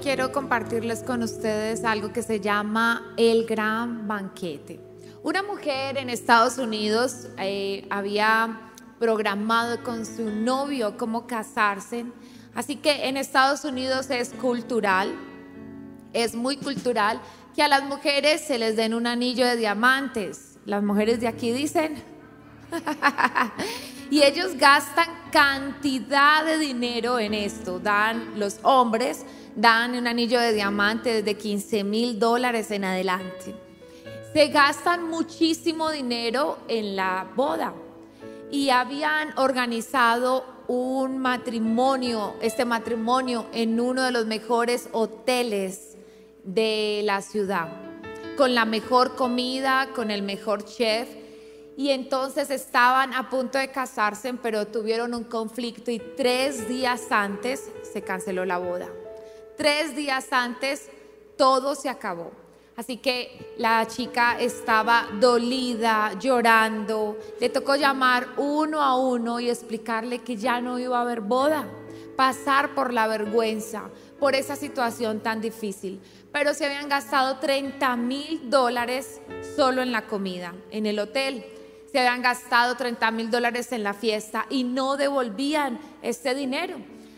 quiero compartirles con ustedes algo que se llama el gran banquete. Una mujer en Estados Unidos eh, había programado con su novio cómo casarse, así que en Estados Unidos es cultural, es muy cultural que a las mujeres se les den un anillo de diamantes. Las mujeres de aquí dicen, y ellos gastan cantidad de dinero en esto. Dan los hombres, dan un anillo de diamante desde 15 mil dólares en adelante. Se gastan muchísimo dinero en la boda y habían organizado un matrimonio, este matrimonio en uno de los mejores hoteles de la ciudad, con la mejor comida, con el mejor chef y entonces estaban a punto de casarse, pero tuvieron un conflicto y tres días antes se canceló la boda. Tres días antes todo se acabó. Así que la chica estaba dolida, llorando. Le tocó llamar uno a uno y explicarle que ya no iba a haber boda. Pasar por la vergüenza, por esa situación tan difícil. Pero se habían gastado 30 mil dólares solo en la comida, en el hotel se habían gastado 30 mil dólares en la fiesta y no devolvían ese dinero.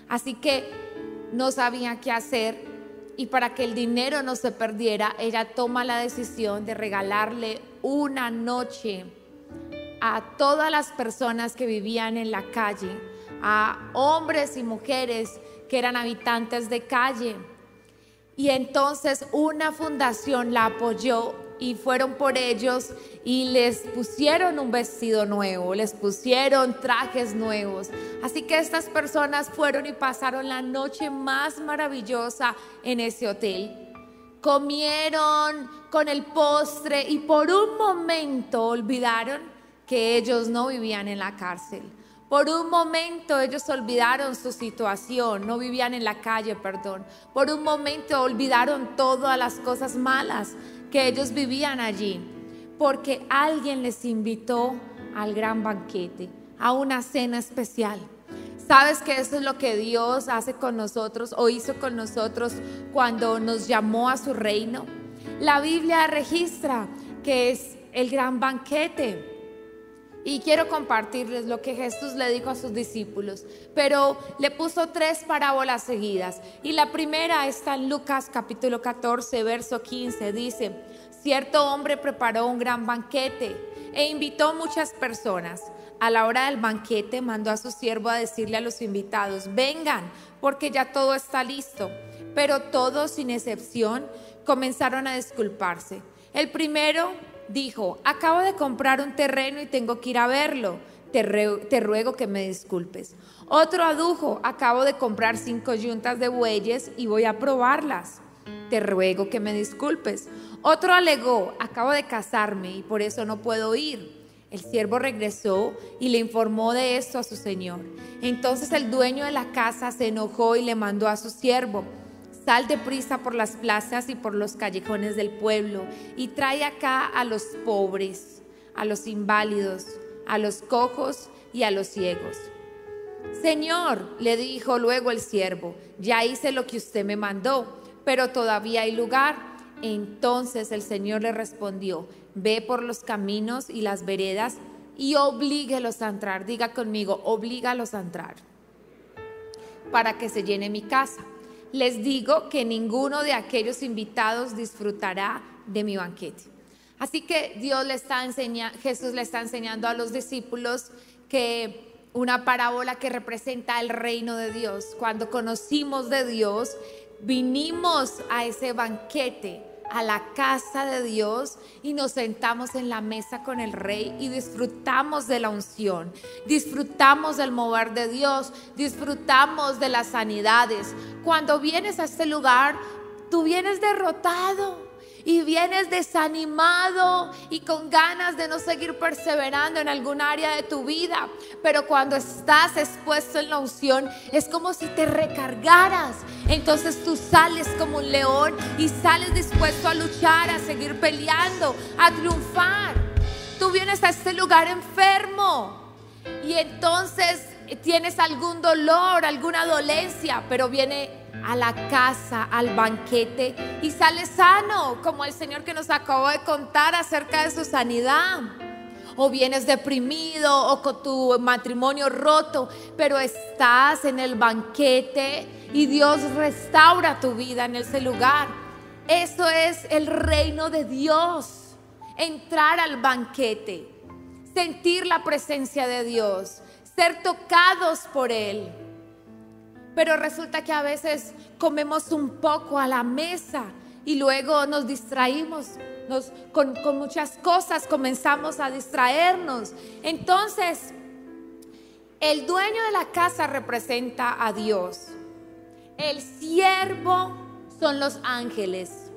Así que no sabían qué hacer y para que el dinero no se perdiera, ella toma la decisión de regalarle una noche a todas las personas que vivían en la calle, a hombres y mujeres que eran habitantes de calle. Y entonces una fundación la apoyó y fueron por ellos y les pusieron un vestido nuevo, les pusieron trajes nuevos. Así que estas personas fueron y pasaron la noche más maravillosa en ese hotel. Comieron con el postre y por un momento olvidaron que ellos no vivían en la cárcel. Por un momento ellos olvidaron su situación, no vivían en la calle, perdón. Por un momento olvidaron todas las cosas malas que ellos vivían allí, porque alguien les invitó al gran banquete, a una cena especial. ¿Sabes que eso es lo que Dios hace con nosotros o hizo con nosotros cuando nos llamó a su reino? La Biblia registra que es el gran banquete. Y quiero compartirles lo que Jesús le dijo a sus discípulos, pero le puso tres parábolas seguidas. Y la primera está en Lucas capítulo 14, verso 15. Dice, cierto hombre preparó un gran banquete e invitó muchas personas. A la hora del banquete mandó a su siervo a decirle a los invitados, vengan, porque ya todo está listo. Pero todos, sin excepción, comenzaron a disculparse. El primero dijo, acabo de comprar un terreno y tengo que ir a verlo. Te, ruego que me disculpes. Otro adujo, acabo de comprar cinco yuntas de bueyes y voy a probarlas. Te ruego que me disculpes. Otro alegó, acabo de casarme y por eso no puedo ir. El siervo regresó y le informó de esto a su señor. Entonces el dueño de la casa se enojó y le mandó a su siervo Sal deprisa por las plazas y por los callejones del pueblo y trae acá a los pobres, a los inválidos, a los cojos y a los ciegos. Señor, le dijo luego el siervo, ya hice lo que usted me mandó, pero todavía hay lugar. Entonces el Señor le respondió, ve por los caminos y las veredas y oblíguelos a entrar. Diga conmigo, oblígalos a entrar para que se llene mi casa les digo que ninguno de aquellos invitados disfrutará de mi banquete. Así que Dios le está enseñando, Jesús le está enseñando a los discípulos que una parábola que representa el reino de Dios. Cuando conocimos de Dios, vinimos a ese banquete a la casa de Dios y nos sentamos en la mesa con el rey y disfrutamos de la unción, disfrutamos del mover de Dios, disfrutamos de las sanidades. Cuando vienes a este lugar, tú vienes derrotado y vienes desanimado y con ganas de no seguir perseverando en algún área de tu vida, pero cuando estás expuesto en la unción es como si te recargaras. Entonces tú sales como un león y sales dispuesto a luchar, a seguir peleando, a triunfar. Tú vienes a este lugar enfermo y entonces tienes algún dolor, alguna dolencia, pero viene a la casa, al banquete y sales sano, como el Señor que nos acabó de contar acerca de su sanidad. O vienes deprimido o con tu matrimonio roto, pero estás en el banquete y Dios restaura tu vida en ese lugar. Eso es el reino de Dios. Entrar al banquete, sentir la presencia de Dios, ser tocados por Él. Pero resulta que a veces comemos un poco a la mesa y luego nos distraímos. con, con muchas cosas comenzamos a distraernos. Entonces, el dueño de la casa representa a Dios. El siervo son los ángeles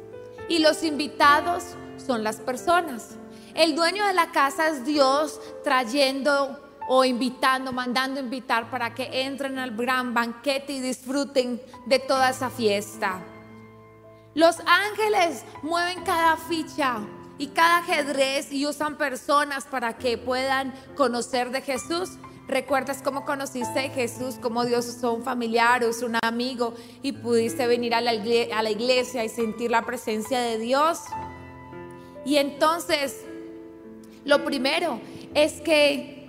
y los invitados son las personas. El dueño de la casa es Dios trayendo o invitando, mandando invitar para que entren al gran banquete y disfruten de toda esa fiesta. Los ángeles mueven cada ficha y cada ajedrez y usan personas para que puedan conocer de Jesús. ¿Recuerdas cómo conociste a Jesús? Cómo Dios usó un familiar, usó un amigo y pudiste venir a la, a la iglesia y sentir la presencia de Dios. Y entonces, lo primero es que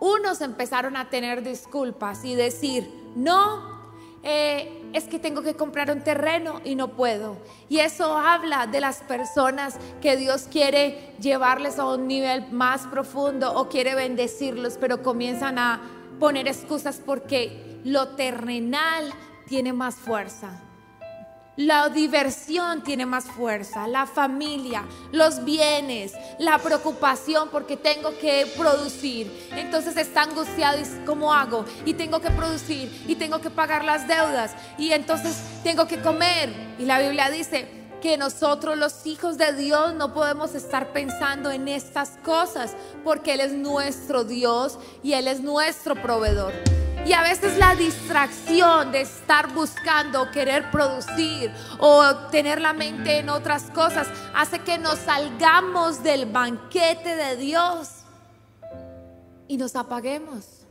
unos empezaron a tener disculpas y decir, no, eh, es que tengo que comprar un terreno y no puedo. Y eso habla de las personas que Dios quiere llevarles a un nivel más profundo o quiere bendecirlos, pero comienzan a poner excusas porque lo terrenal tiene más fuerza. La diversión tiene más fuerza, la familia, los bienes, la preocupación porque tengo que producir. Entonces está angustiado y ¿cómo hago? Y tengo que producir y tengo que pagar las deudas y entonces tengo que comer. Y la Biblia dice que nosotros los hijos de Dios no podemos estar pensando en estas cosas porque Él es nuestro Dios y Él es nuestro proveedor. Y a veces la distracción de estar buscando, querer producir o tener la mente en otras cosas hace que nos salgamos del banquete de Dios y nos apaguemos.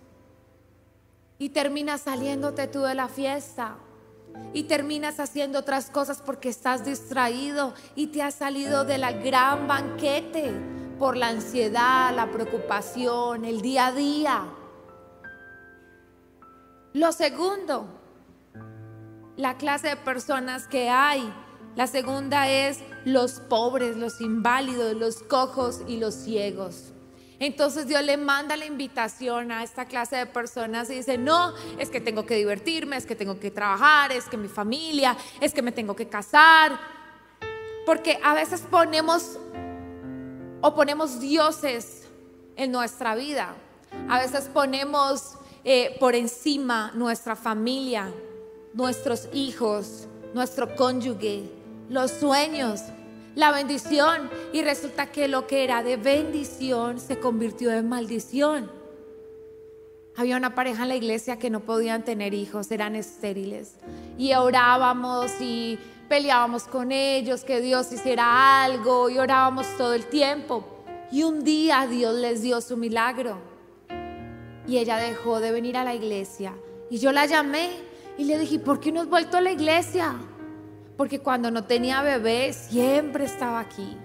Y terminas saliéndote tú de la fiesta. Y terminas haciendo otras cosas porque estás distraído y te has salido del gran banquete por la ansiedad, la preocupación, el día a día. Lo segundo, la clase de personas que hay. La segunda es los pobres, los inválidos, los cojos y los ciegos. Entonces Dios le manda la invitación a esta clase de personas y dice, no, es que tengo que divertirme, es que tengo que trabajar, es que mi familia, es que me tengo que casar. Porque a veces ponemos o ponemos dioses en nuestra vida. A veces ponemos eh, por encima nuestra familia, nuestros hijos, nuestro cónyuge, los sueños, la bendición. Y resulta que lo que era de bendición se convirtió en maldición. Había una pareja en la iglesia que no podían tener hijos, eran estériles. Y orábamos y peleábamos con ellos, que Dios hiciera algo y orábamos todo el tiempo. Y un día Dios les dio su milagro y ella dejó de venir a la iglesia. Y yo la llamé y le dije, ¿por qué no has vuelto a la iglesia? Porque cuando no tenía bebé siempre estaba aquí,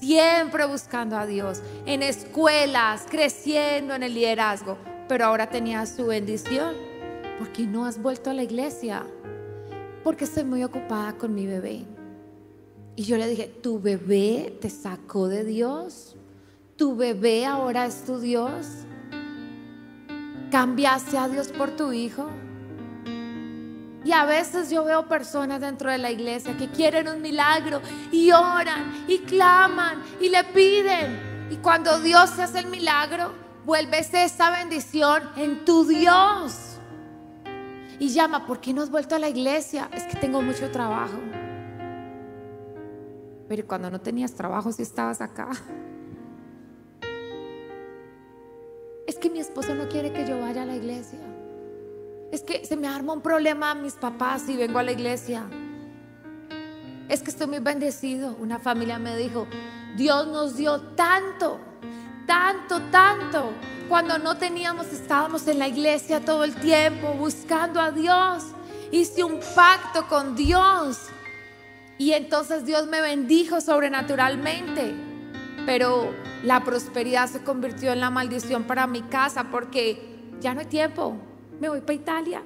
siempre buscando a Dios, en escuelas, creciendo en el liderazgo, pero ahora tenía su bendición. ¿Por qué no has vuelto a la iglesia? Porque estoy muy ocupada con mi bebé. Y yo le dije, ¿tu bebé te sacó de Dios? ¿Tu bebé ahora es tu Dios? ¿Cambiaste a Dios por tu hijo? Y a veces yo veo personas dentro de la iglesia que quieren un milagro y oran y claman y le piden. Y cuando Dios hace el milagro, vuelves esa bendición en tu Dios. Y llama, ¿por qué no has vuelto a la iglesia? Es que tengo mucho trabajo. Pero cuando no tenías trabajo, si estabas acá. Es que mi esposo no quiere que yo vaya a la iglesia. Es que se me arma un problema a mis papás si vengo a la iglesia. Es que estoy muy bendecido. Una familia me dijo, Dios nos dio tanto, tanto, tanto. Cuando no teníamos, estábamos en la iglesia todo el tiempo buscando a Dios. hice un pacto con Dios. Y entonces Dios me bendijo sobrenaturalmente. Pero la prosperidad se convirtió en la maldición para mi casa porque ya no hay tiempo. Me voy para Italia.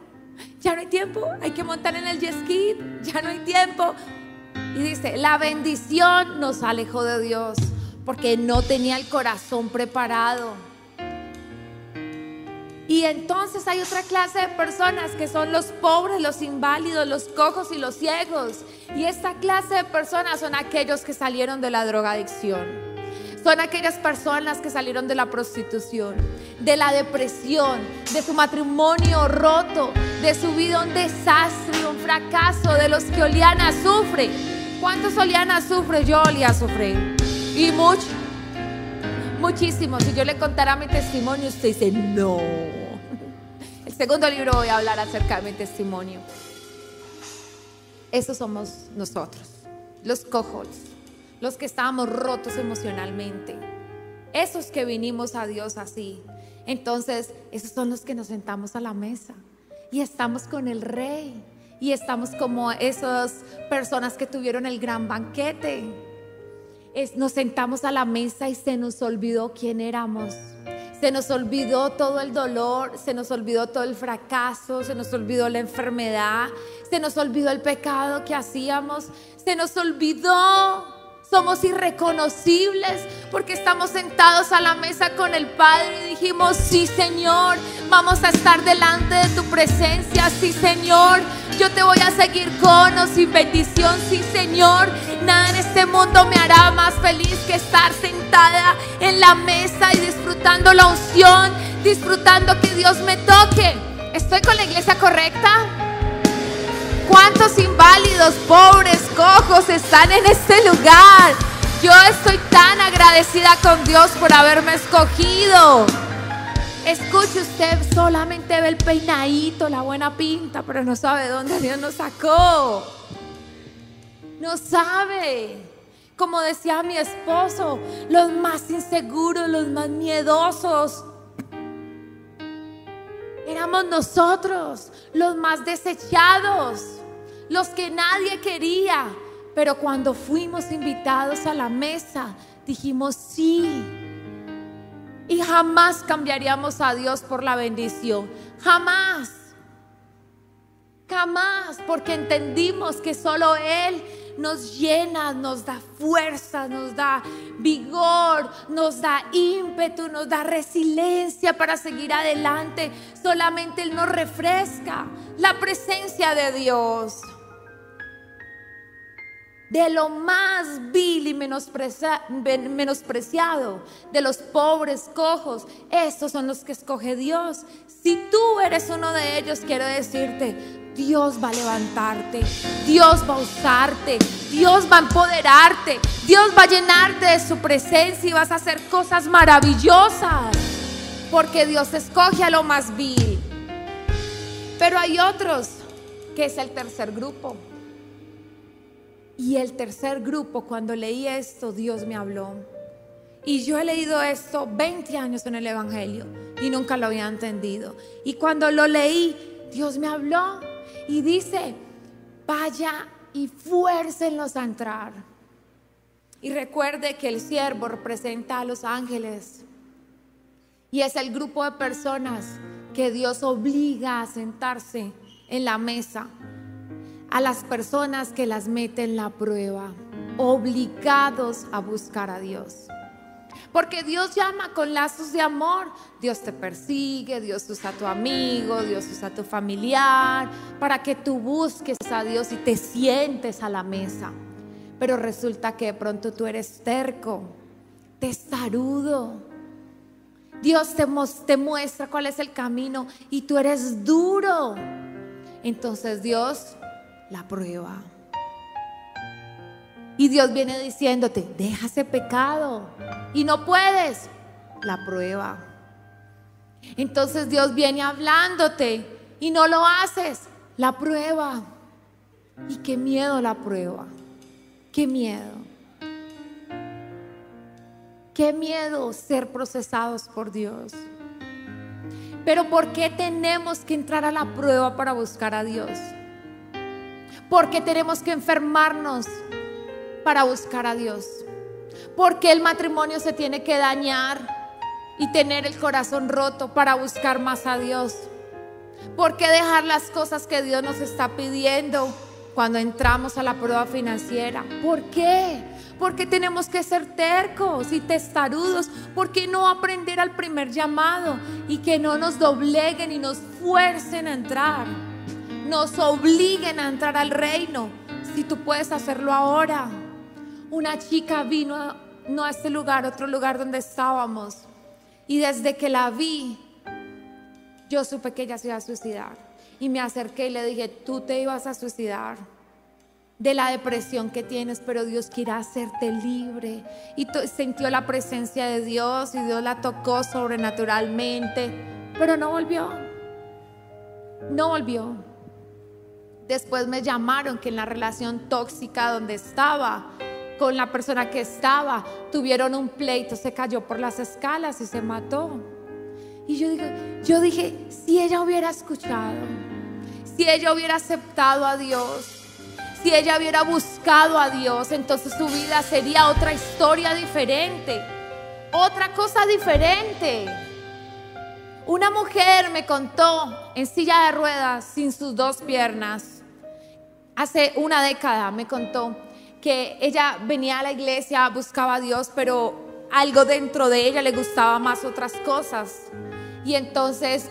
Ya no hay tiempo. Hay que montar en el jet ski. Ya no hay tiempo. Y dice, la bendición nos alejó de Dios porque no tenía el corazón preparado. Y entonces hay otra clase de personas que son los pobres, los inválidos, los cojos y los ciegos. Y esta clase de personas son aquellos que salieron de la drogadicción. Son aquellas personas que salieron de la prostitución, de la depresión, de su matrimonio roto, de su vida un desastre, un fracaso, de los que Oliana sufre. ¿Cuántos Oliana sufre? Yo olía a sufrir. Y mucho, muchísimo. Si yo le contara mi testimonio, usted dice, no. El segundo libro voy a hablar acerca de mi testimonio. Esos somos nosotros, los cojos los que estábamos rotos emocionalmente, esos que vinimos a Dios así. Entonces, esos son los que nos sentamos a la mesa y estamos con el rey y estamos como esas personas que tuvieron el gran banquete. nos sentamos a la mesa y se nos olvidó quién éramos. Se nos olvidó todo el dolor, se nos olvidó todo el fracaso, se nos olvidó la enfermedad, se nos olvidó el pecado que hacíamos, se nos olvidó somos irreconocibles porque estamos sentados a la mesa con el Padre y dijimos, sí Señor, vamos a estar delante de tu presencia, sí Señor, yo te voy a seguir con o sin bendición, sí Señor, nada en este mundo me hará más feliz que estar sentada en la mesa y disfrutando la unción, disfrutando que Dios me toque. ¿Estoy con la iglesia correcta? ¿Cuántos inválidos, pobres, cojos están en este lugar? Yo estoy tan agradecida con Dios por haberme escogido. Escuche usted, solamente ve el peinadito, la buena pinta, pero no sabe dónde Dios nos sacó. No sabe. Como decía mi esposo, los más inseguros, los más miedosos, Éramos nosotros los más desechados, los que nadie quería. Pero cuando fuimos invitados a la mesa, dijimos sí. Y jamás cambiaríamos a Dios por la bendición. Jamás. Jamás. Porque entendimos que solo Él nos llena, nos da fuerza, nos da vigor, nos da ímpetu, nos da resiliencia para seguir adelante. Solamente Él nos refresca la presencia de Dios. De lo más vil y menospreciado, de los pobres, cojos, esos son los que escoge Dios. Si tú eres uno de ellos, quiero decirte, Dios va a levantarte, Dios va a usarte, Dios va a empoderarte, Dios va a llenarte de su presencia y vas a hacer cosas maravillosas, porque Dios escoge a lo más vil. Pero hay otros, que es el tercer grupo. Y el tercer grupo, cuando leí esto, Dios me habló. Y yo he leído esto 20 años en el Evangelio y nunca lo había entendido. Y cuando lo leí, Dios me habló y dice, vaya y fuércenlos a entrar. Y recuerde que el siervo representa a los ángeles. Y es el grupo de personas que Dios obliga a sentarse en la mesa. A las personas que las meten en la prueba, obligados a buscar a Dios. Porque Dios llama con lazos de amor. Dios te persigue, Dios usa a tu amigo, Dios usa a tu familiar, para que tú busques a Dios y te sientes a la mesa. Pero resulta que de pronto tú eres terco, testarudo. Dios te, te muestra cuál es el camino y tú eres duro. Entonces Dios la prueba. Y Dios viene diciéndote, deja ese pecado. Y no puedes, la prueba. Entonces Dios viene hablándote y no lo haces, la prueba. Y qué miedo la prueba. Qué miedo. Qué miedo ser procesados por Dios. Pero ¿por qué tenemos que entrar a la prueba para buscar a Dios? Porque tenemos que enfermarnos para buscar a Dios. Porque el matrimonio se tiene que dañar y tener el corazón roto para buscar más a Dios. ¿Por qué dejar las cosas que Dios nos está pidiendo cuando entramos a la prueba financiera? ¿Por qué? Porque tenemos que ser tercos y testarudos. ¿Por qué no aprender al primer llamado y que no nos dobleguen y nos fuercen a entrar? Nos obliguen a entrar al reino. Si tú puedes hacerlo ahora. Una chica vino a, no a este lugar, otro lugar donde estábamos. Y desde que la vi, yo supe que ella se iba a suicidar. Y me acerqué y le dije, tú te ibas a suicidar de la depresión que tienes, pero Dios quiere hacerte libre. Y sintió la presencia de Dios y Dios la tocó sobrenaturalmente, pero no volvió. No volvió. Después me llamaron que en la relación tóxica donde estaba, con la persona que estaba, tuvieron un pleito, se cayó por las escalas y se mató. Y yo, yo dije, si ella hubiera escuchado, si ella hubiera aceptado a Dios, si ella hubiera buscado a Dios, entonces su vida sería otra historia diferente, otra cosa diferente. Una mujer me contó en silla de ruedas, sin sus dos piernas, hace una década me contó que ella venía a la iglesia, buscaba a Dios, pero algo dentro de ella le gustaba más otras cosas. Y entonces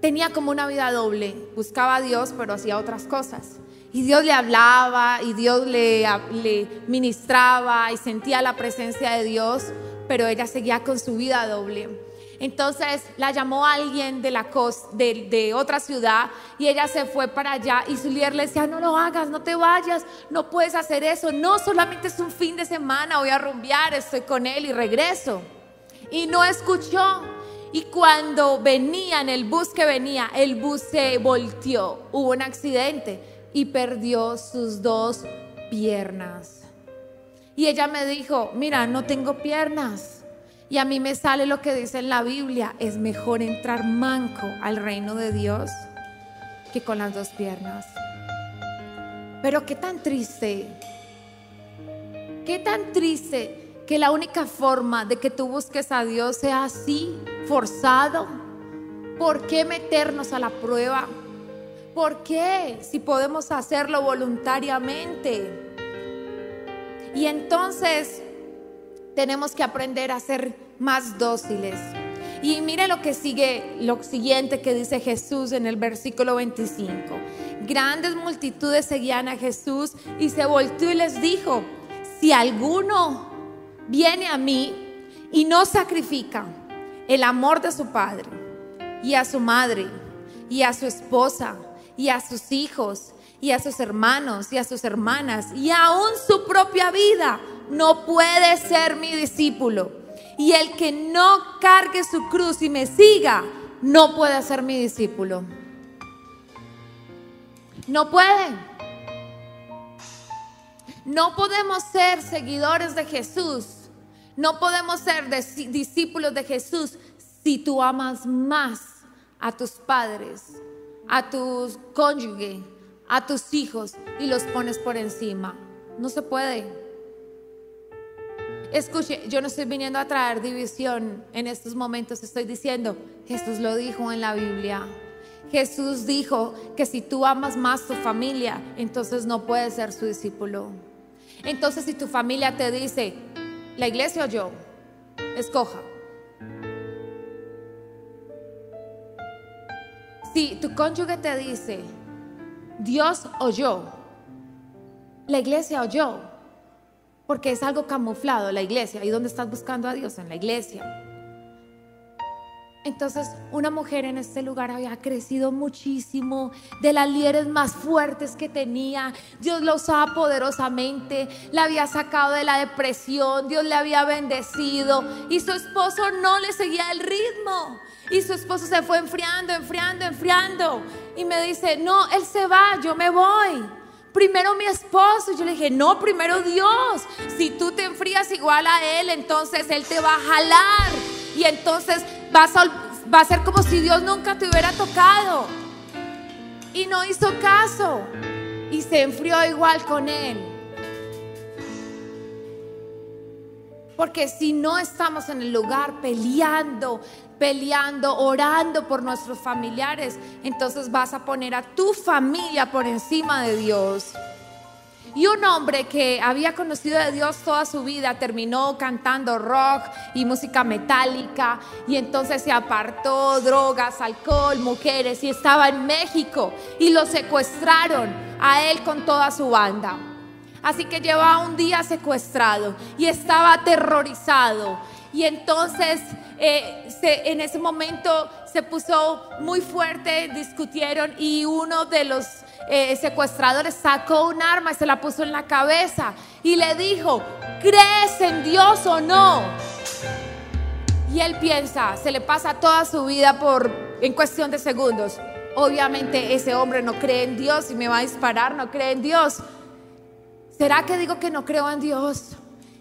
tenía como una vida doble. Buscaba a Dios, pero hacía otras cosas. Y Dios le hablaba y Dios le, le ministraba y sentía la presencia de Dios, pero ella seguía con su vida doble. Entonces la llamó alguien de la de, de, otra ciudad y ella se fue para allá y su líder le decía, no lo hagas, no te vayas, no puedes hacer eso, no solamente es un fin de semana, voy a rumbear, estoy con él y regreso. Y no escuchó. Y cuando venía en el bus que venía, el bus se volteó, hubo un accidente y perdió sus dos piernas. Y ella me dijo, mira, no tengo piernas y a mí me sale lo que dice en la Biblia, es mejor entrar manco al reino de Dios que con las dos piernas. Pero qué tan triste, qué tan triste que la única forma de que tú busques a Dios sea así, forzado. ¿Por qué meternos a la prueba? ¿Por qué si podemos hacerlo voluntariamente? Y entonces tenemos que aprender a ser más dóciles. Y mire lo que sigue, lo siguiente que dice Jesús en el versículo 25. Grandes multitudes seguían a Jesús y se volvió y les dijo, si alguno viene a mí y no sacrifica el amor de su padre y a su madre y a su esposa y a sus hijos y a sus hermanos y a sus hermanas y aún su propia vida, no puede ser mi discípulo. Y el que no cargue su cruz y me siga, no puede ser mi discípulo. No puede. No podemos ser seguidores de Jesús. No podemos ser discípulos de Jesús si tú amas más a tus padres, a tus cónyuge, a tus hijos y los pones por encima. No se puede. Escuche, yo no estoy viniendo a traer división en estos momentos, estoy diciendo, Jesús lo dijo en la Biblia. Jesús dijo que si tú amas más tu familia, entonces no puedes ser su discípulo. Entonces si tu familia te dice, la iglesia o yo, escoja. Si tu cónyuge te dice, Dios o yo, la iglesia o yo, porque es algo camuflado, la iglesia. ¿Y dónde estás buscando a Dios? En la iglesia. Entonces, una mujer en este lugar había crecido muchísimo, de las líderes más fuertes que tenía. Dios la usaba poderosamente, la había sacado de la depresión, Dios le había bendecido y su esposo no le seguía el ritmo. Y su esposo se fue enfriando, enfriando, enfriando. Y me dice, no, él se va, yo me voy primero mi esposo. Y yo le dije, no, primero Dios. Si tú te enfrías igual a Él, entonces Él te va a jalar. Y entonces vas a, va a ser como si Dios nunca te hubiera tocado. Y no hizo caso. y se enfrió igual con él. Porque si no estamos en el lugar peleando, peleando, orando por nuestros familiares, entonces vas a poner a tu familia por encima de Dios. Y un hombre que había conocido a Dios toda su vida terminó cantando rock y música metálica y entonces se apartó drogas, alcohol, mujeres y estaba en México y lo secuestraron a él con toda su banda. Así que llevaba un día secuestrado y estaba aterrorizado. Y entonces eh, en ese momento se puso muy fuerte, discutieron y uno de los eh, secuestradores sacó un arma y se la puso en la cabeza y le dijo, ¿crees en Dios o no? Y él piensa, se le pasa toda su vida por en cuestión de segundos. Obviamente ese hombre no cree en Dios y me va a disparar, no cree en Dios. ¿Será que digo que no creo en Dios?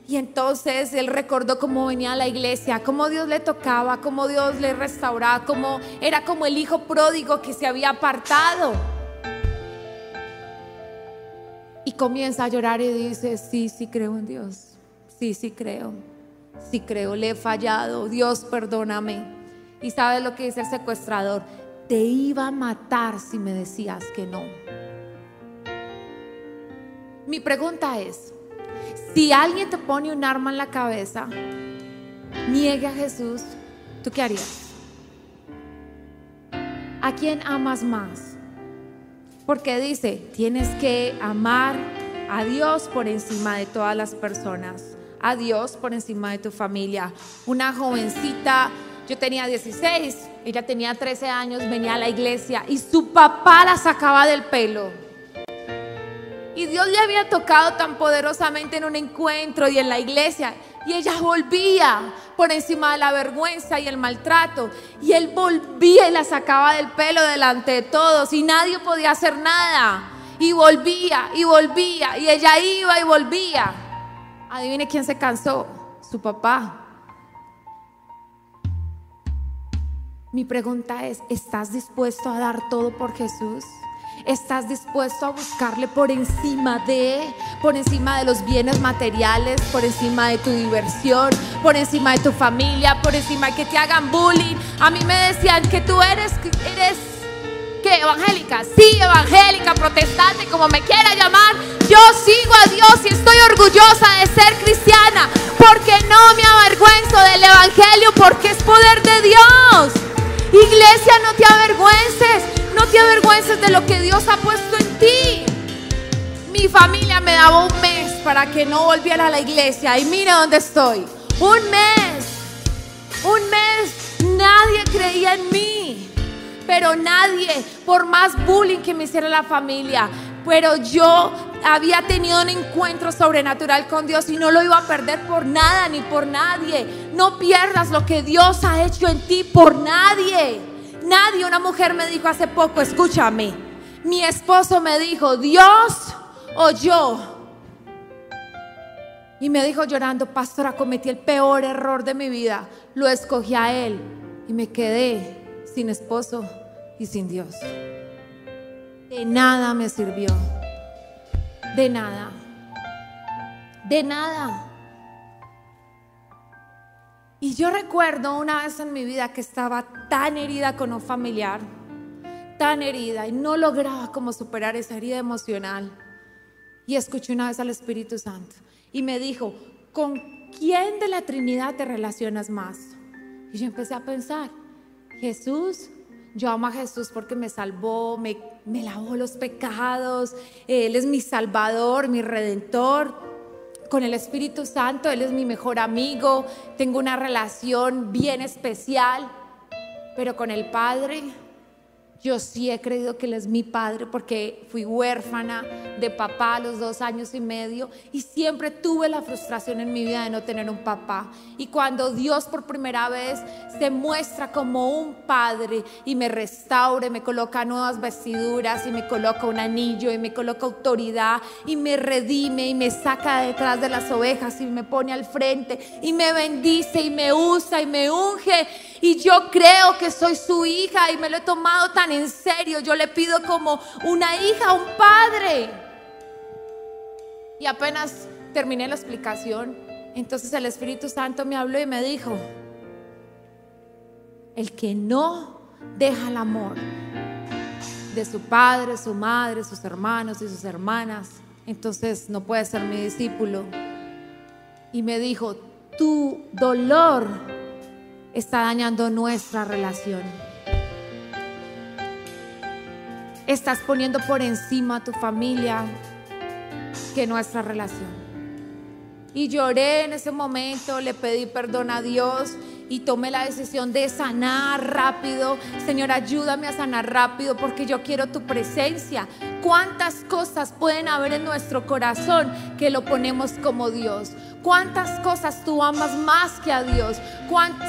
Y entonces él recordó cómo venía a la iglesia, cómo Dios le tocaba, cómo Dios le restauraba, cómo era como el hijo pródigo que se había apartado. Y comienza a llorar y dice, sí, sí creo en Dios, sí, sí creo, sí creo, le he fallado, Dios perdóname. Y sabe lo que dice el secuestrador, te iba a matar si me decías que no. Mi pregunta es, si alguien te pone un arma en la cabeza, niegue a Jesús, ¿tú qué harías? ¿A quién amas más? Porque dice, tienes que amar a Dios por encima de todas las personas, a Dios por encima de tu familia. Una jovencita, yo tenía 16, ella tenía 13 años, venía a la iglesia y su papá la sacaba del pelo y Dios le había tocado tan poderosamente en un encuentro y en la iglesia. Y ella volvía por encima de la vergüenza y el maltrato. Y él volvía y la sacaba del pelo delante de todos. Y nadie podía hacer nada. Y volvía y volvía. Y ella iba y volvía. Adivine quién se cansó. Su papá. Mi pregunta es, ¿estás dispuesto a dar todo por Jesús? ¿Estás dispuesto a buscarle por encima de, por encima de los bienes materiales, por encima de tu diversión, por encima de tu familia, por encima de que te hagan bullying? A mí me decían que tú eres, eres, ¿qué? Evangélica. Sí, evangélica, protestante, como me quiera llamar. Yo sigo a Dios y estoy orgullosa de ser cristiana, porque no me avergüenzo del evangelio, porque es poder de Dios. Iglesia, no te avergüences. No te avergüences de lo que Dios ha puesto en ti. Mi familia me daba un mes para que no volviera a la iglesia. Y mira dónde estoy. Un mes. Un mes. Nadie creía en mí. Pero nadie, por más bullying que me hiciera la familia, pero yo había tenido un encuentro sobrenatural con Dios y no lo iba a perder por nada ni por nadie. No pierdas lo que Dios ha hecho en ti por nadie. Nadie, una mujer me dijo hace poco, escúchame, mi esposo me dijo, Dios o yo. Y me dijo llorando, pastora, cometí el peor error de mi vida. Lo escogí a él y me quedé sin esposo y sin Dios. De nada me sirvió. De nada. De nada. Y yo recuerdo una vez en mi vida que estaba tan herida con un familiar, tan herida, y no lograba como superar esa herida emocional. Y escuché una vez al Espíritu Santo y me dijo, ¿con quién de la Trinidad te relacionas más? Y yo empecé a pensar, Jesús, yo amo a Jesús porque me salvó, me, me lavó los pecados, Él es mi salvador, mi redentor con el Espíritu Santo, Él es mi mejor amigo, tengo una relación bien especial, pero con el Padre yo sí he creído que Él es mi padre porque fui huérfana de papá a los dos años y medio y siempre tuve la frustración en mi vida de no tener un papá. Y cuando Dios por primera vez se muestra como un padre y me restaure, me coloca nuevas vestiduras y me coloca un anillo y me coloca autoridad y me redime y me saca detrás de las ovejas y me pone al frente y me bendice y me usa y me unge Y yo creo que soy su hija y me lo he tomado tan en serio. Yo le pido como una hija, un padre. Y apenas terminé la explicación, entonces el Espíritu Santo me habló y me dijo, el que no deja el amor de su padre, su madre, sus hermanos y sus hermanas, entonces no puede ser mi discípulo. Y me dijo, tu dolor está dañando nuestra relación. Estás poniendo por encima a tu familia que nuestra relación. Y lloré en ese momento, le pedí perdón a Dios y tomé la decisión de sanar rápido. Señor, ayúdame a sanar rápido porque yo quiero tu presencia. ¿Cuántas cosas pueden haber en nuestro corazón que lo ponemos como Dios? ¿Cuántas cosas tú amas más que a Dios?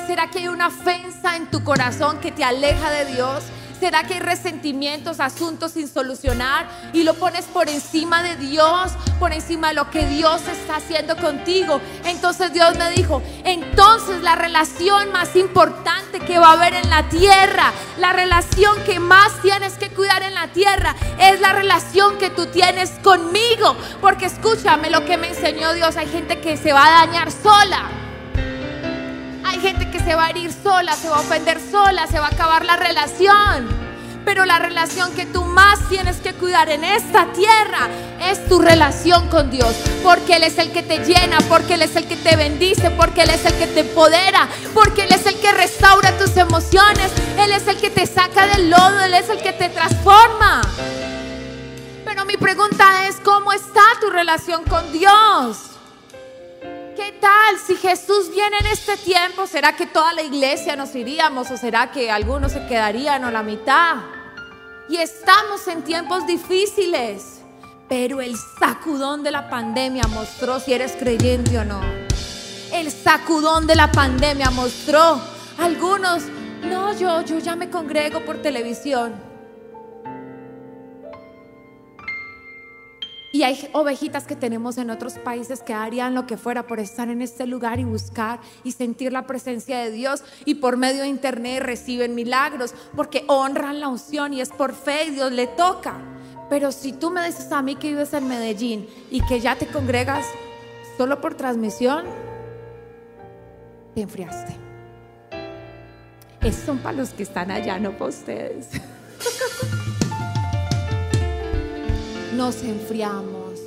¿Será que hay una ofensa en tu corazón que te aleja de Dios? ¿Será que hay resentimientos, asuntos sin solucionar y lo pones por encima de Dios, por encima de lo que Dios está haciendo contigo? Entonces Dios me dijo, entonces la relación más importante que va a haber en la tierra, la relación que más tienes que cuidar en la tierra, es la relación que tú tienes conmigo. Porque escúchame lo que me enseñó Dios, hay gente que se va a dañar sola. Hay gente que se va a herir sola, se va a ofender sola, se va a acabar la relación. Pero la relación que tú más tienes que cuidar en esta tierra es tu relación con Dios. Porque Él es el que te llena, porque Él es el que te bendice, porque Él es el que te empodera, porque Él es el que restaura tus emociones, Él es el que te saca del lodo, Él es el que te transforma. Pero mi pregunta es, ¿cómo está tu relación con Dios? ¿Qué tal si Jesús viene en este tiempo? ¿Será que toda la iglesia nos iríamos o será que algunos se quedarían o la mitad? Y estamos en tiempos difíciles, pero el sacudón de la pandemia mostró si eres creyente o no. El sacudón de la pandemia mostró algunos, no, yo, yo ya me congrego por televisión. Y hay ovejitas que tenemos en otros países que harían lo que fuera por estar en este lugar y buscar y sentir la presencia de Dios. Y por medio de internet reciben milagros porque honran la unción y es por fe y Dios le toca. Pero si tú me dices a mí que vives en Medellín y que ya te congregas solo por transmisión, te enfriaste. Esos son para los que están allá, no para ustedes. nos enfriamos.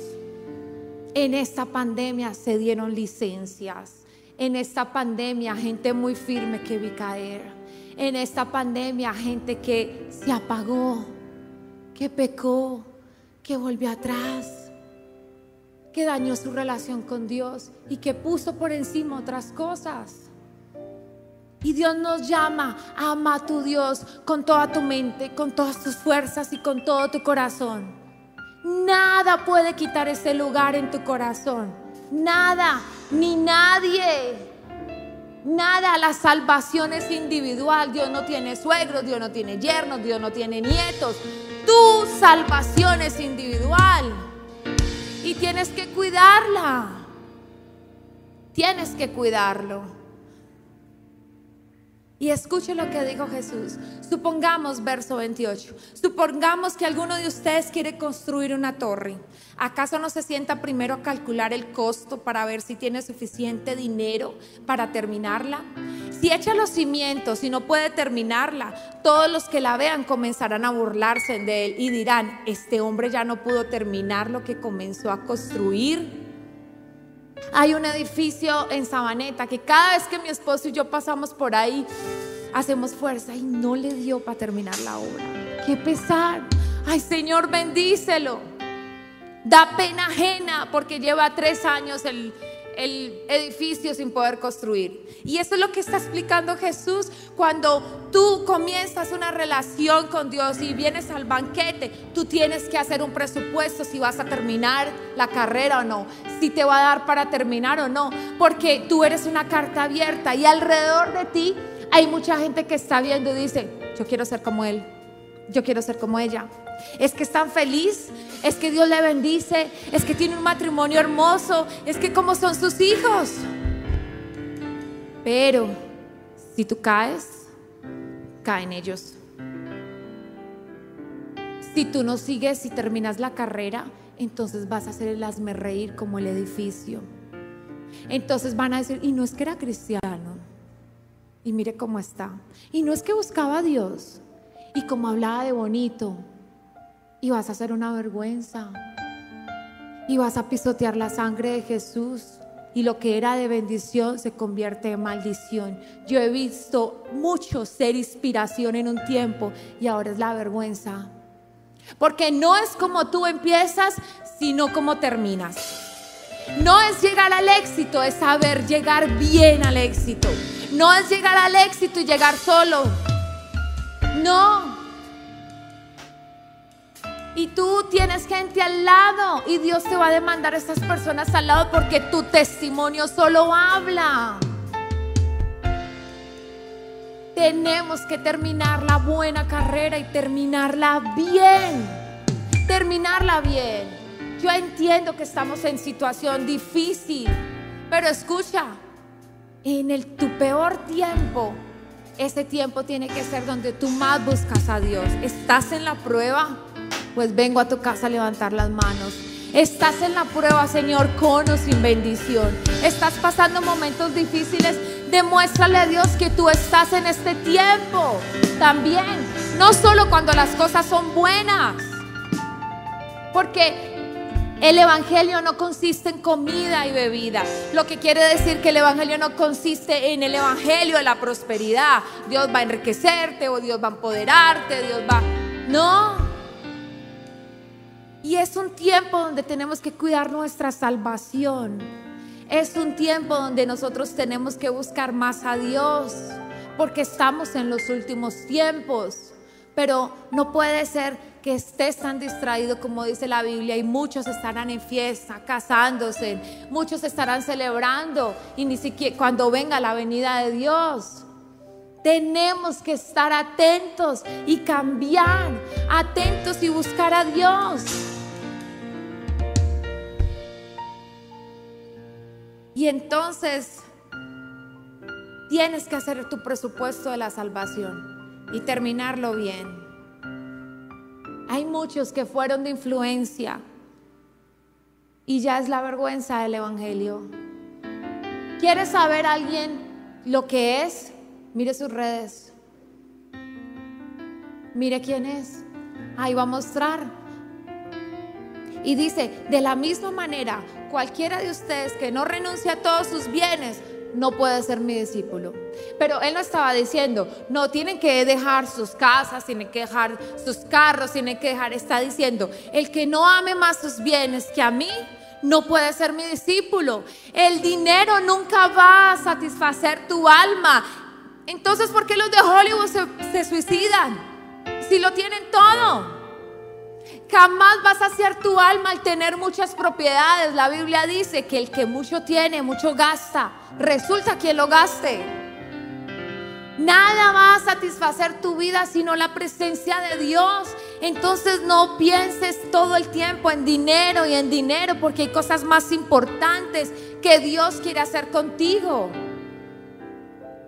En esta pandemia se dieron licencias. En esta pandemia gente muy firme que vi caer. En esta pandemia gente que se apagó, que pecó, que volvió atrás, que dañó su relación con Dios y que puso por encima otras cosas. Y Dios nos llama, ama a tu Dios con toda tu mente, con todas tus fuerzas y con todo tu corazón. Nada puede quitar ese lugar en tu corazón. Nada, ni nadie. Nada, la salvación es individual. Dios no tiene suegros, Dios no tiene yernos, Dios no tiene nietos. Tu salvación es individual. Y tienes que cuidarla. Tienes que cuidarlo. Y escuche lo que dijo Jesús. Supongamos, verso 28, supongamos que alguno de ustedes quiere construir una torre. ¿Acaso no se sienta primero a calcular el costo para ver si tiene suficiente dinero para terminarla? Si echa los cimientos y no puede terminarla, todos los que la vean comenzarán a burlarse de él y dirán, este hombre ya no pudo terminar lo que comenzó a construir. Hay un edificio en Sabaneta que cada vez que mi esposo y yo pasamos por ahí, hacemos fuerza y no le dio para terminar la obra. Qué pesar. Ay, Señor, bendícelo. Da pena ajena porque lleva tres años el, el edificio sin poder construir. Y eso es lo que está explicando Jesús cuando tú comienzas una relación con Dios y vienes al banquete, tú tienes que hacer un presupuesto si vas a terminar la carrera o no, si te va a dar para terminar o no, porque tú eres una carta abierta y alrededor de ti hay mucha gente que está viendo y dice, yo quiero ser como él, yo quiero ser como ella. Es que es tan feliz, es que Dios le bendice, es que tiene un matrimonio hermoso, es que como son sus hijos. Pero Si tú caes, caen ellos. Si tú no sigues y terminas la carrera, entonces vas a hacer el hazme reír como el edificio. Entonces van a decir, y no es que era cristiano, y mire cómo está. Y no es que buscaba a Dios, y como hablaba de bonito, y vas a hacer una vergüenza, y vas a pisotear la sangre de Jesús, y lo que era de bendición se convierte en maldición. Yo he visto mucho ser inspiración en un tiempo, y ahora es la vergüenza. Porque no es como tú empiezas, sino como terminas. No es llegar al éxito, es saber llegar bien al éxito. No es llegar al éxito y llegar solo. No. Y tú tienes gente al lado y Dios te va a demandar a estas personas al lado porque tu testimonio solo habla. Tenemos que terminar la buena carrera y terminarla bien. Terminarla bien. Yo entiendo que estamos en situación difícil, pero escucha, en el, tu peor tiempo, ese tiempo tiene que ser donde tú más buscas a Dios. ¿Estás en la prueba? Pues vengo a tu casa a levantar las manos. Estás en la prueba, Señor, con o sin bendición. Estás pasando momentos difíciles Demuéstrale a Dios que tú estás en este tiempo también. No solo cuando las cosas son buenas. Porque el Evangelio no consiste en comida y bebida. Lo que quiere decir que el Evangelio no consiste en el Evangelio de la prosperidad. Dios va a enriquecerte o Dios va a empoderarte, Dios va... No. Y es un tiempo donde tenemos que cuidar nuestra salvación. Es un tiempo donde nosotros tenemos que buscar más a Dios, porque estamos en los últimos tiempos. Pero no puede ser que estés tan distraído como dice la Biblia y muchos estarán en fiesta, casándose, muchos estarán celebrando y ni siquiera cuando venga la venida de Dios. Tenemos que estar atentos y cambiar, atentos y buscar a Dios. Y entonces tienes que hacer tu presupuesto de la salvación y terminarlo bien. Hay muchos que fueron de influencia y ya es la vergüenza del Evangelio. ¿Quieres saber alguien lo que es? Mire sus redes. Mire quién es. Ahí va a mostrar. Y dice, de la misma manera, cualquiera de ustedes que no renuncie a todos sus bienes, no puede ser mi discípulo. Pero él no estaba diciendo, no, tienen que dejar sus casas, tienen que dejar sus carros, tienen que dejar, está diciendo, el que no ame más sus bienes que a mí, no puede ser mi discípulo. El dinero nunca va a satisfacer tu alma. Entonces, ¿por qué los de Hollywood se, suicidan? Si lo tienen todo. Jamás vas a saciar tu alma al tener muchas propiedades. La Biblia dice que el que mucho tiene, mucho gasta. Resulta quien lo gaste. Nada va a satisfacer tu vida sino la presencia de Dios. Entonces no pienses todo el tiempo en dinero y en dinero porque hay cosas más importantes que Dios quiere hacer contigo.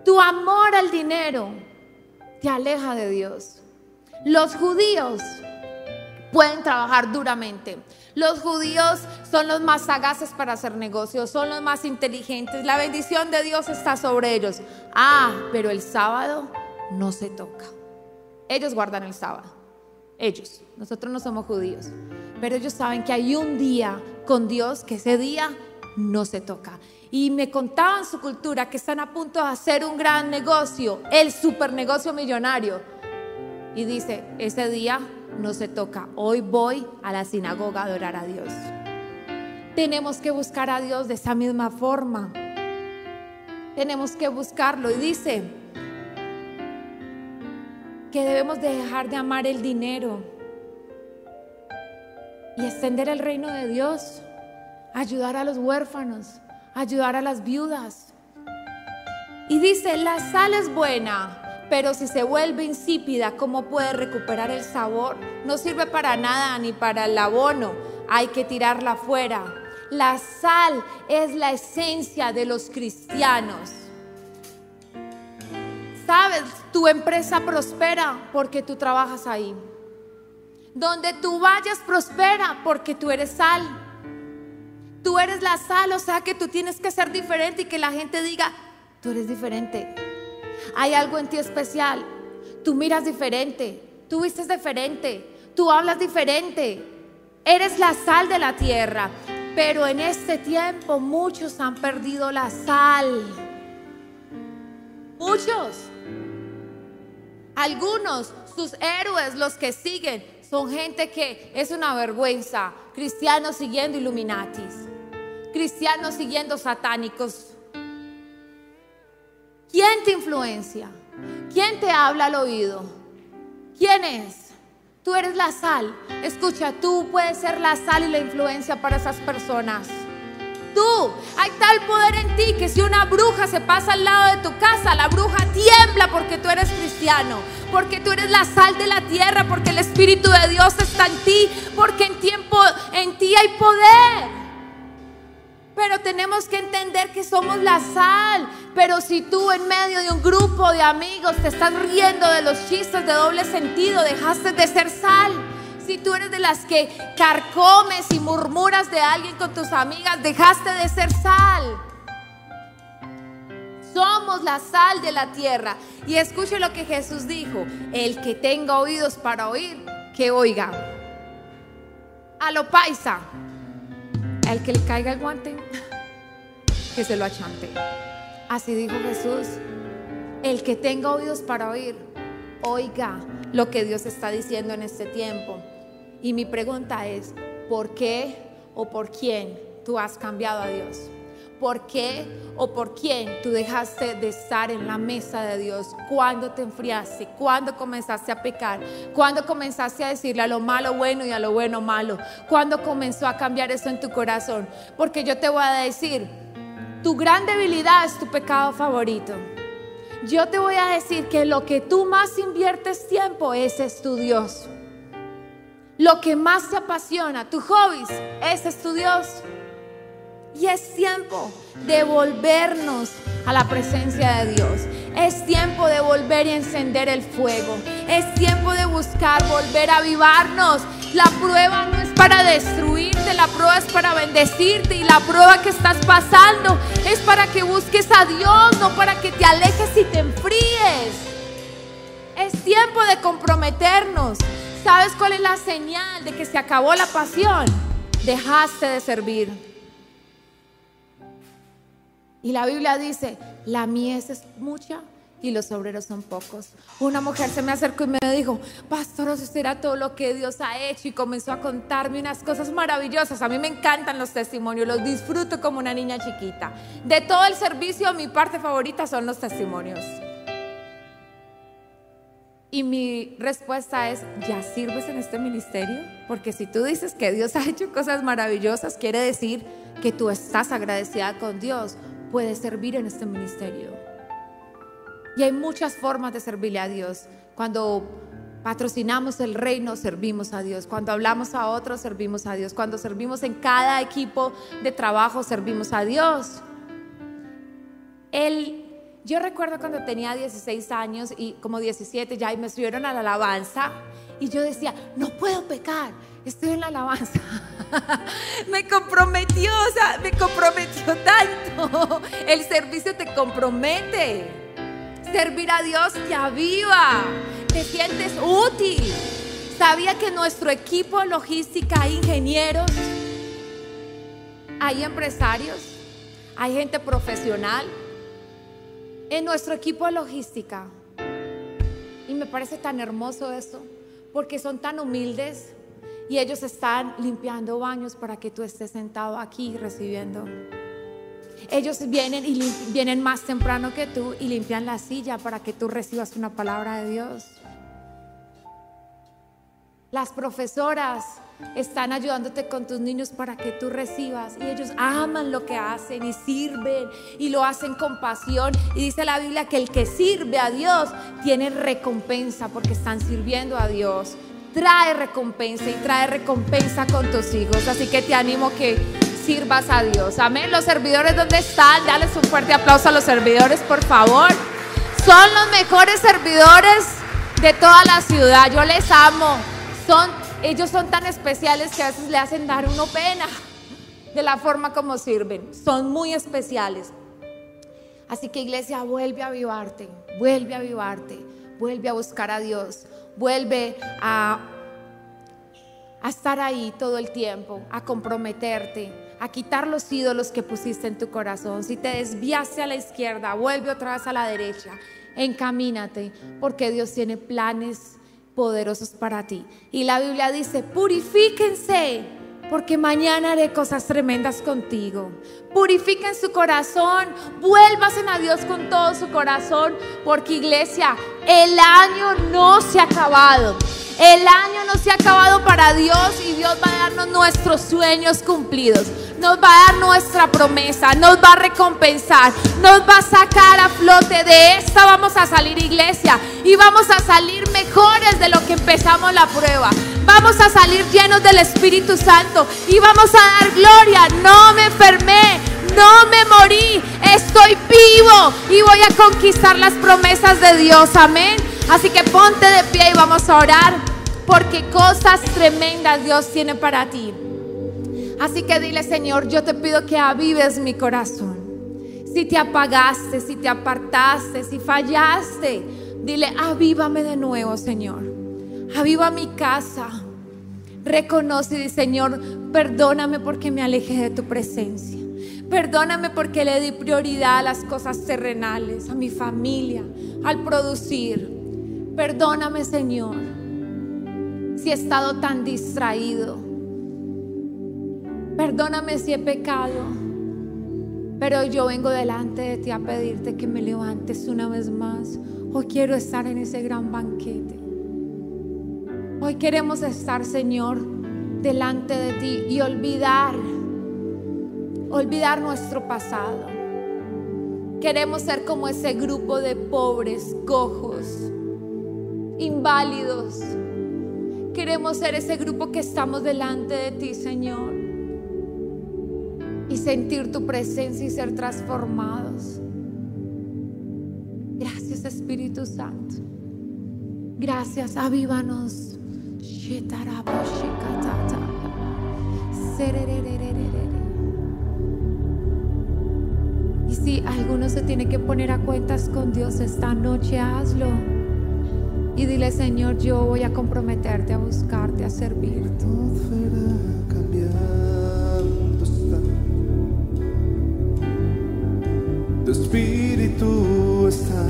Tu amor al dinero te aleja de Dios. Los judíos pueden trabajar duramente. Los judíos son los más sagaces para hacer negocios, son los más inteligentes. La bendición de Dios está sobre ellos. Ah, pero el sábado no se toca. Ellos guardan el sábado. Ellos. Nosotros no somos judíos. Pero ellos saben que hay un día con Dios que ese día no se toca. Y me contaban su cultura que están a punto de hacer un gran negocio, el super negocio millonario. Y dice, ese día no se toca. Hoy voy a la sinagoga a adorar a Dios. Tenemos que buscar a Dios de esa misma forma. Tenemos que buscarlo. Y dice que debemos dejar de amar el dinero y extender el reino de Dios. Ayudar a los huérfanos, ayudar a las viudas. Y dice, la sal es buena, pero si se vuelve insípida, ¿cómo puede recuperar el sabor? No sirve para nada ni para el abono, hay que tirarla fuera. La sal es la esencia de los cristianos. Sabes, tu empresa prospera porque tú trabajas ahí. Donde tú vayas prospera porque tú eres sal. Tú eres la sal, o sea que tú tienes que ser diferente y que la gente diga, tú eres diferente. Hay algo en ti especial. Tú miras diferente, tú vistes diferente, tú hablas diferente. Eres la sal de la tierra. Pero en este tiempo muchos han perdido la sal. Muchos. Algunos, sus héroes, los que siguen, son gente que es una vergüenza. Cristianos siguiendo Illuminatis. Cristianos siguiendo satánicos. ¿Quién te influencia? ¿Quién te habla al oído? ¿Quién es? Tú eres la sal. Escucha, tú puedes ser la sal y la influencia para esas personas. Tú, hay tal poder en ti que si una bruja se pasa al lado de tu casa, la bruja tiembla porque tú eres cristiano, porque tú eres la sal de la tierra, porque el Espíritu de Dios está en ti, porque en tiempo en ti hay poder. Pero tenemos que entender que somos la sal. Pero si tú en medio de un grupo de amigos te estás riendo de los chistes de doble sentido, dejaste de ser sal. Si tú eres de las que carcomes y murmuras de alguien con tus amigas, dejaste de ser sal. Somos la sal de la tierra. Y escuche lo que Jesús dijo. El que tenga oídos para oír, que oiga. A lo paisa el que le caiga el guante, que se lo achante. Así dijo Jesús. El que tenga oídos para oír, oiga lo que Dios está diciendo en este tiempo. Y mi pregunta es, ¿por qué o por quién tú has cambiado a Dios? ¿Por qué o por quién tú dejaste de estar en la mesa de Dios? ¿Cuándo te enfriaste? ¿Cuándo comenzaste a pecar? ¿Cuándo comenzaste a decirle a lo malo bueno y a lo bueno malo? ¿Cuándo comenzó a cambiar eso en tu corazón? Porque yo te voy a decir, tu gran debilidad es tu pecado favorito. Yo te voy a decir que lo que tú más inviertes tiempo, ese es tu Dios. Lo que más te apasiona, tus hobbies, ese es tu Dios. Y es tiempo de volvernos a la presencia de Dios. Es tiempo de volver y encender el fuego. Es tiempo de buscar, volver a avivarnos. La prueba no es para destruirte, la prueba es para bendecirte. Y la prueba que estás pasando es para que busques a Dios, no para que te alejes y te enfríes. Es tiempo de comprometernos. ¿Sabes cuál es la señal de que se acabó la pasión? Dejaste de servir. Y la Biblia dice, la mies es mucha y los obreros son pocos. Una mujer se me acercó y me dijo, pastor, eso era todo lo que Dios ha hecho y comenzó a contarme unas cosas maravillosas. A mí me encantan los testimonios, los disfruto como una niña chiquita. De todo el servicio, mi parte favorita son los testimonios. Y mi respuesta es, ¿ya sirves en este ministerio? Porque si tú dices que Dios ha hecho cosas maravillosas, quiere decir que tú estás agradecida con Dios puede servir en este ministerio. Y hay muchas formas de servirle a Dios. Cuando patrocinamos el reino, servimos a Dios. Cuando hablamos a otros, servimos a Dios. Cuando servimos en cada equipo de trabajo, servimos a Dios. El, yo recuerdo cuando tenía 16 años y como 17 ya me subieron a la alabanza y yo decía, no puedo pecar estoy en la alabanza. me comprometió, o sea, me comprometió tanto. El servicio te compromete. Servir a Dios te aviva, te sientes útil. Sabía que nuestro equipo logística hay ingenieros, hay empresarios, hay gente profesional en nuestro equipo de logística. Y me parece tan hermoso eso, porque son tan humildes, y ellos están limpiando baños para que tú estés sentado aquí recibiendo. Ellos vienen y vienen más temprano que tú y limpian la silla para que tú recibas una palabra de Dios. Las profesoras están ayudándote con tus niños para que tú recibas y ellos aman lo que hacen y sirven y lo hacen con pasión. Y dice la Biblia que el que sirve a Dios tiene recompensa porque están sirviendo a Dios trae recompensa y trae recompensa con tus hijos. Así que te animo que sirvas a Dios. Amén. Los servidores, ¿dónde están? Dales un fuerte aplauso a los servidores, por favor. Son los mejores servidores de toda la ciudad. Yo les amo. Son, ellos son tan especiales que a veces le hacen dar uno pena de la forma como sirven. Son muy especiales. Así que iglesia, vuelve a avivarte, vuelve a avivarte, vuelve a buscar a Dios, vuelve a, a estar ahí todo el tiempo, a comprometerte, a quitar los ídolos que pusiste en tu corazón. Si te desviaste a la izquierda, vuelve otra vez a la derecha, encamínate, porque Dios tiene planes poderosos para ti. Y la Biblia dice, purifíquense porque mañana haré cosas tremendas contigo. Purifiquen su corazón, vuélvasen a Dios con todo su corazón, porque iglesia, el año no se ha acabado. El año no se ha acabado para Dios y Dios va a darnos nuestros sueños cumplidos. Nos va a dar nuestra promesa, nos va a recompensar, nos va a sacar a flote. De esta vamos a salir iglesia y vamos a salir mejores de lo que empezamos la prueba. Vamos a salir llenos del Espíritu Santo y vamos a dar gloria. No me enfermé, no me morí, estoy vivo y voy a conquistar las promesas de Dios. Amén. Así que ponte de pie y vamos a orar porque cosas tremendas Dios tiene para ti. Así que dile, Señor, yo te pido que avives mi corazón. Si te apagaste, si te apartaste, si fallaste, dile, avívame de nuevo, Señor. Aviva mi casa. Reconoce y dice, Señor, perdóname porque me alejé de tu presencia. Perdóname porque le di prioridad a las cosas terrenales, a mi familia, al producir. Perdóname, Señor, si he estado tan distraído. Perdóname si he pecado. Pero yo vengo delante de ti a pedirte que me levantes una vez más. Hoy quiero estar en ese gran banquete. Hoy queremos estar, Señor, delante de ti y olvidar, olvidar nuestro pasado. Queremos ser como ese grupo de pobres, cojos, inválidos. Queremos ser ese grupo que estamos delante de ti, Señor. Sentir tu presencia y ser transformados. Gracias, Espíritu Santo. Gracias, avívanos. Y si alguno se tiene que poner a cuentas con Dios esta noche, hazlo. Y dile, Señor, yo voy a comprometerte a buscarte, a servirte. Espíritu está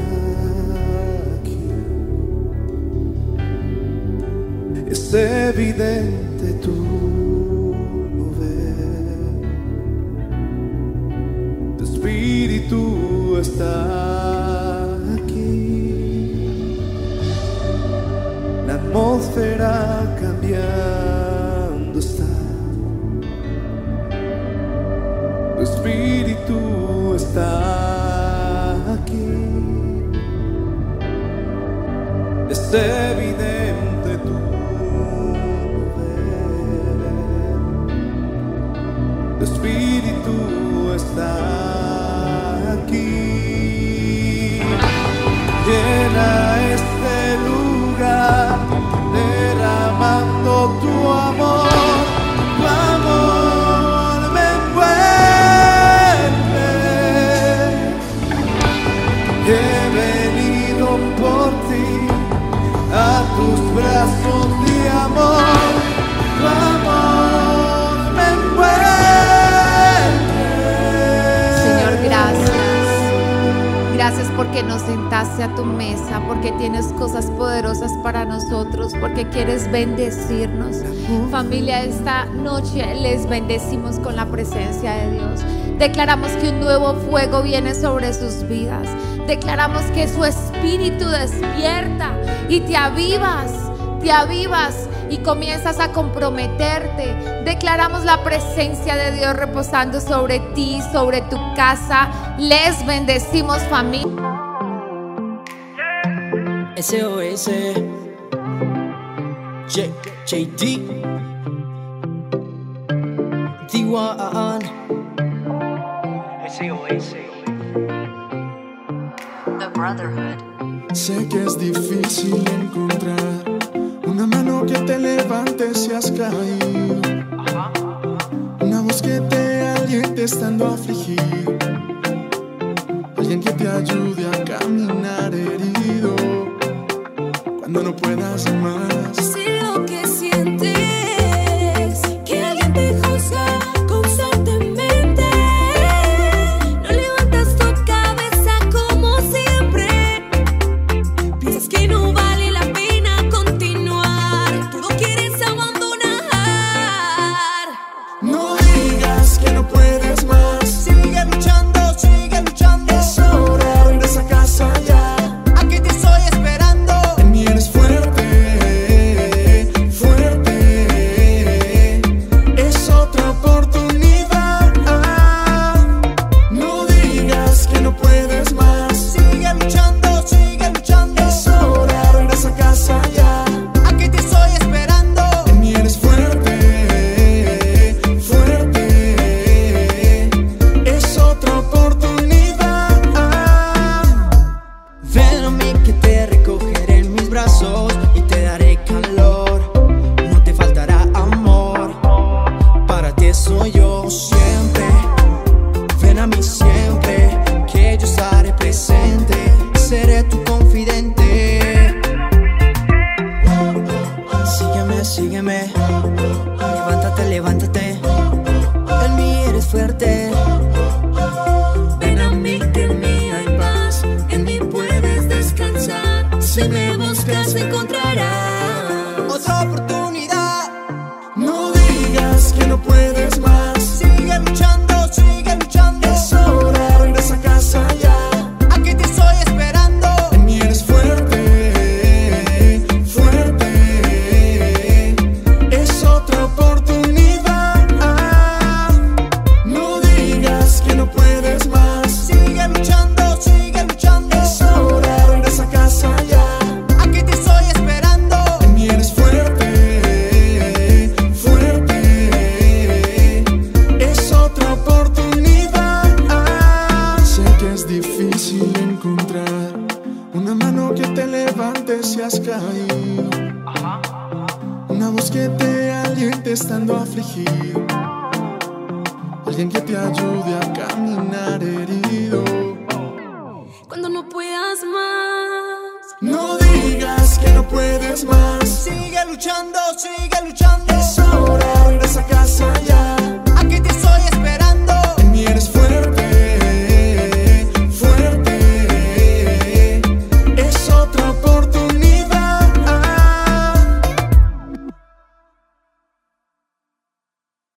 es evidente tu mover. Tu espíritu está aquí. La atmósfera Es porque nos sentaste a tu mesa, porque tienes cosas poderosas para nosotros, porque quieres bendecirnos. Familia, esta noche les bendecimos con la presencia de Dios. Declaramos que un nuevo fuego viene sobre sus vidas. Declaramos que su espíritu despierta y te avivas, te avivas y comienzas a comprometerte. Declaramos la presencia de Dios reposando sobre ti, sobre tu casa. Les bendecimos familia. SOS. J JD. D1. SOS. The Brotherhood. Sé que es difícil encontrar una mano que te levante si has caído. Una voz que te aliente estando afligido. Alguien que te ayude a caminar herido puedas más. sígueme. Levántate, levántate. En mí eres fuerte.